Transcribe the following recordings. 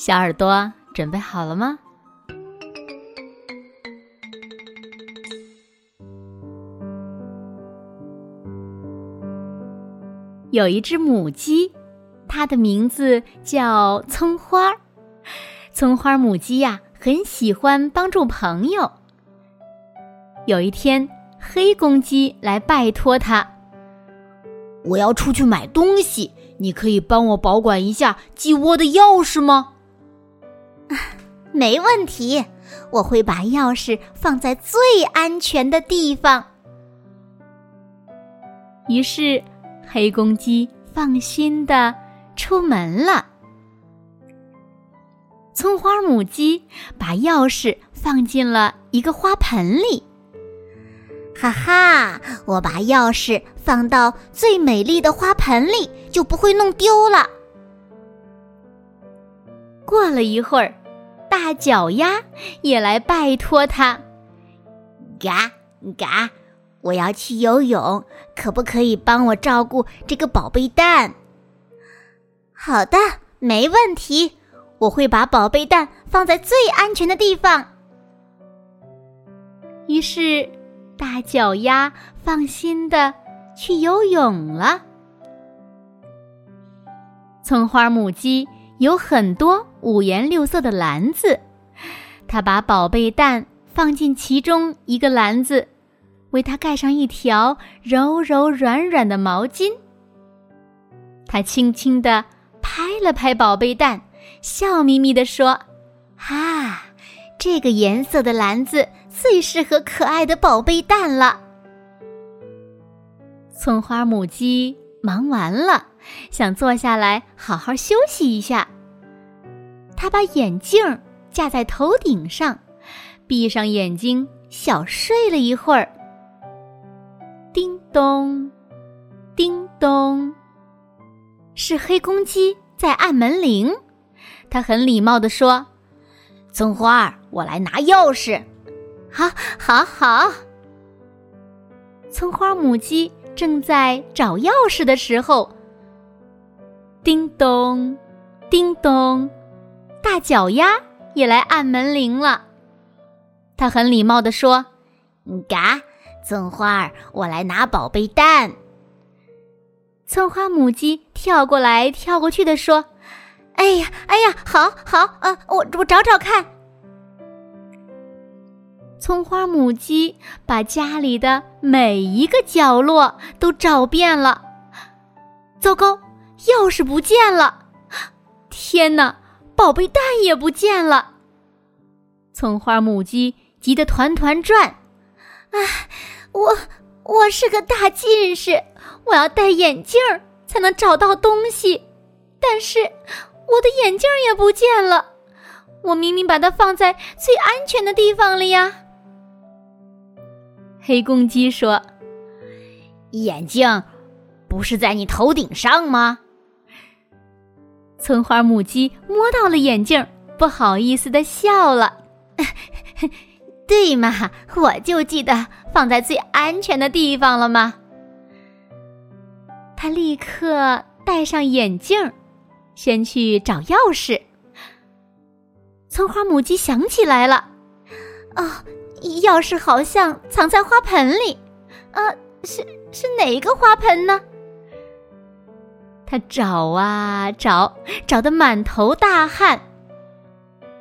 小耳朵准备好了吗？有一只母鸡，它的名字叫葱花儿。葱花母鸡呀，很喜欢帮助朋友。有一天，黑公鸡来拜托它：“我要出去买东西，你可以帮我保管一下鸡窝的钥匙吗？” 没问题，我会把钥匙放在最安全的地方。于是，黑公鸡放心的出门了。葱花母鸡把钥匙放进了一个花盆里。哈哈，我把钥匙放到最美丽的花盆里，就不会弄丢了。过了一会儿。大脚丫也来拜托他，嘎嘎，我要去游泳，可不可以帮我照顾这个宝贝蛋？好的，没问题，我会把宝贝蛋放在最安全的地方。于是，大脚丫放心的去游泳了。葱花母鸡。有很多五颜六色的篮子，他把宝贝蛋放进其中一个篮子，为它盖上一条柔柔软软的毛巾。他轻轻地拍了拍宝贝蛋，笑眯眯地说：“啊，这个颜色的篮子最适合可爱的宝贝蛋了。”葱花母鸡忙完了。想坐下来好好休息一下。他把眼镜架在头顶上，闭上眼睛小睡了一会儿。叮咚，叮咚，是黑公鸡在按门铃。他很礼貌地说：“葱花，我来拿钥匙。”“好，好，好。”葱花母鸡正在找钥匙的时候。叮咚，叮咚，大脚丫也来按门铃了。他很礼貌地说：“嘎，葱花儿，我来拿宝贝蛋。”葱花母鸡跳过来跳过去的说：“哎呀，哎呀，好好，呃，我我找找看。”葱花母鸡把家里的每一个角落都找遍了。糟糕！钥匙不见了！天哪，宝贝蛋也不见了！葱花母鸡急得团团转。唉，我我是个大近视，我要戴眼镜才能找到东西。但是我的眼镜也不见了，我明明把它放在最安全的地方了呀！黑公鸡说：“眼镜不是在你头顶上吗？”葱花母鸡摸到了眼镜，不好意思的笑了。对嘛，我就记得放在最安全的地方了吗？他立刻戴上眼镜，先去找钥匙。葱花母鸡想起来了，哦，钥匙好像藏在花盆里。啊，是是哪个花盆呢？他找啊找，找得满头大汗。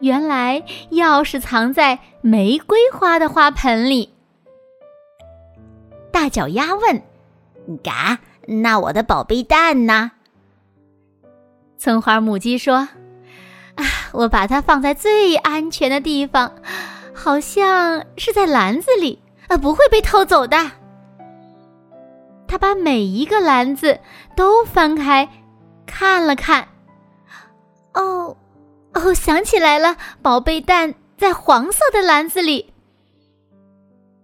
原来钥匙藏在玫瑰花的花盆里。大脚丫问：“嘎，那我的宝贝蛋呢？”葱花母鸡说：“啊，我把它放在最安全的地方，好像是在篮子里，啊，不会被偷走的。”他把每一个篮子都翻开，看了看。哦，哦，想起来了，宝贝蛋在黄色的篮子里。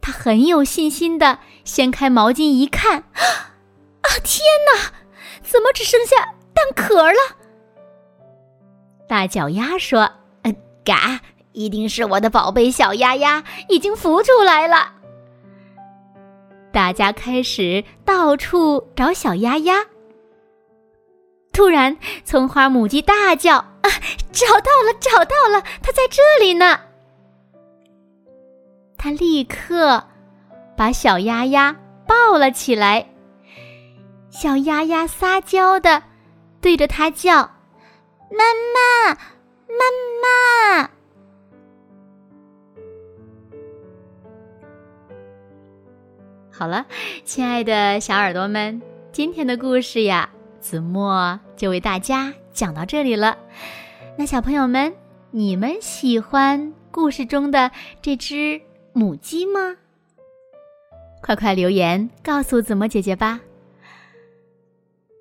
他很有信心的掀开毛巾一看，啊，天哪！怎么只剩下蛋壳了？大脚丫说：“嘎，一定是我的宝贝小鸭鸭已经孵出来了。”大家开始到处找小鸭鸭。突然，葱花母鸡大叫：“啊，找到了，找到了！它在这里呢！”它立刻把小鸭鸭抱了起来。小鸭鸭撒娇的对着它叫：“妈妈，妈妈！”好了，亲爱的小耳朵们，今天的故事呀。子墨就为大家讲到这里了。那小朋友们，你们喜欢故事中的这只母鸡吗？快快留言告诉子墨姐姐吧。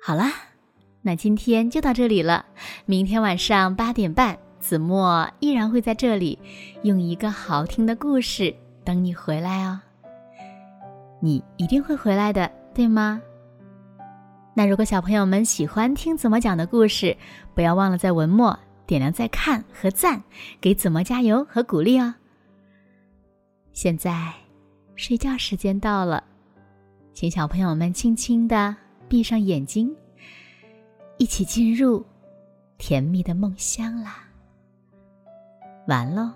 好啦，那今天就到这里了。明天晚上八点半，子墨依然会在这里，用一个好听的故事等你回来哦。你一定会回来的，对吗？那如果小朋友们喜欢听子墨讲的故事，不要忘了在文末点亮再看和赞，给子墨加油和鼓励哦。现在睡觉时间到了，请小朋友们轻轻的闭上眼睛，一起进入甜蜜的梦乡啦。完喽。